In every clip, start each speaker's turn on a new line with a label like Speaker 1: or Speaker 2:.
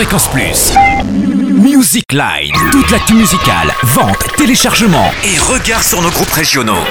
Speaker 1: Fréquence Plus. Music Line. Toute l'actu musicale, vente, téléchargement et regard sur nos groupes régionaux.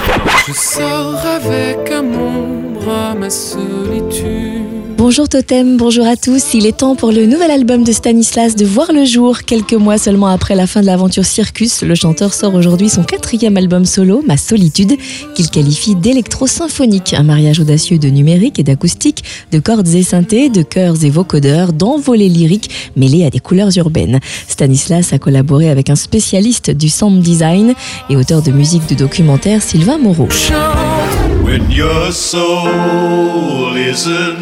Speaker 2: Je sors avec à ma solitude.
Speaker 3: Bonjour Totem, bonjour à tous. Il est temps pour le nouvel album de Stanislas de voir le jour. Quelques mois seulement après la fin de l'aventure Circus, le chanteur sort aujourd'hui son quatrième album solo, Ma Solitude, qu'il qualifie d'électro-symphonique. Un mariage audacieux de numérique et d'acoustique, de cordes et synthés, de chœurs et vocodeurs, d'envolées lyriques mêlées à des couleurs urbaines. Stanislas a collaboré avec un spécialiste du sound design et auteur de musique de documentaire Sylvain Moreau.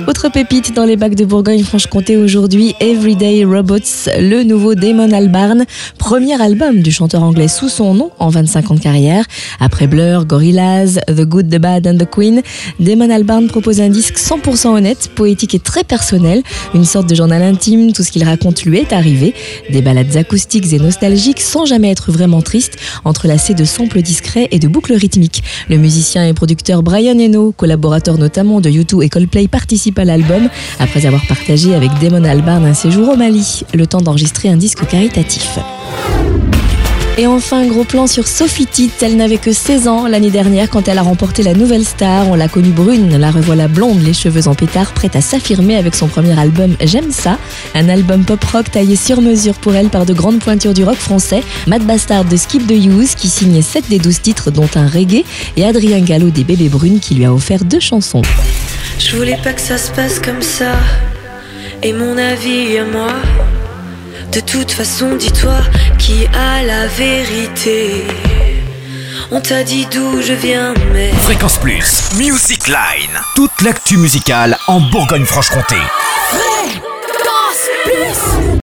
Speaker 3: Autre pépite dans les bacs de Bourgogne-Franche-Comté aujourd'hui, Everyday Robots, le nouveau Damon Albarn, premier album du chanteur anglais sous son nom en 25 ans de carrière. Après Blur, Gorillaz, The Good, The Bad and The Queen, Damon Albarn propose un disque 100% honnête, poétique et très personnel, une sorte de journal intime, tout ce qu'il raconte lui est arrivé, des ballades acoustiques et nostalgiques sans jamais être vraiment triste, entrelacées de samples discrets et de boucles rythmiques. Le musicien et producteur Brian Eno, collaborateur notamment de U2 et Coldplay, participe à l'album après avoir partagé avec Damon Albarn un séjour au Mali, le temps d'enregistrer un disque caritatif. Et enfin, gros plan sur Sophie Tite. Elle n'avait que 16 ans l'année dernière quand elle a remporté la nouvelle star. On l'a connue brune, la revoilà blonde, les cheveux en pétard, prête à s'affirmer avec son premier album J'aime ça. Un album pop-rock taillé sur mesure pour elle par de grandes pointures du rock français. Matt Bastard de Skip the Use qui signait 7 des 12 titres dont un reggae et Adrien Gallo des Bébés Brunes qui lui a offert deux chansons.
Speaker 4: Je voulais pas que ça se passe comme ça. Et mon avis moi. De toute façon, dis-toi qui a la vérité. On t'a dit d'où je viens, mais.
Speaker 1: Fréquence Plus. Music Line. Toute l'actu musicale en Bourgogne-Franche-Comté.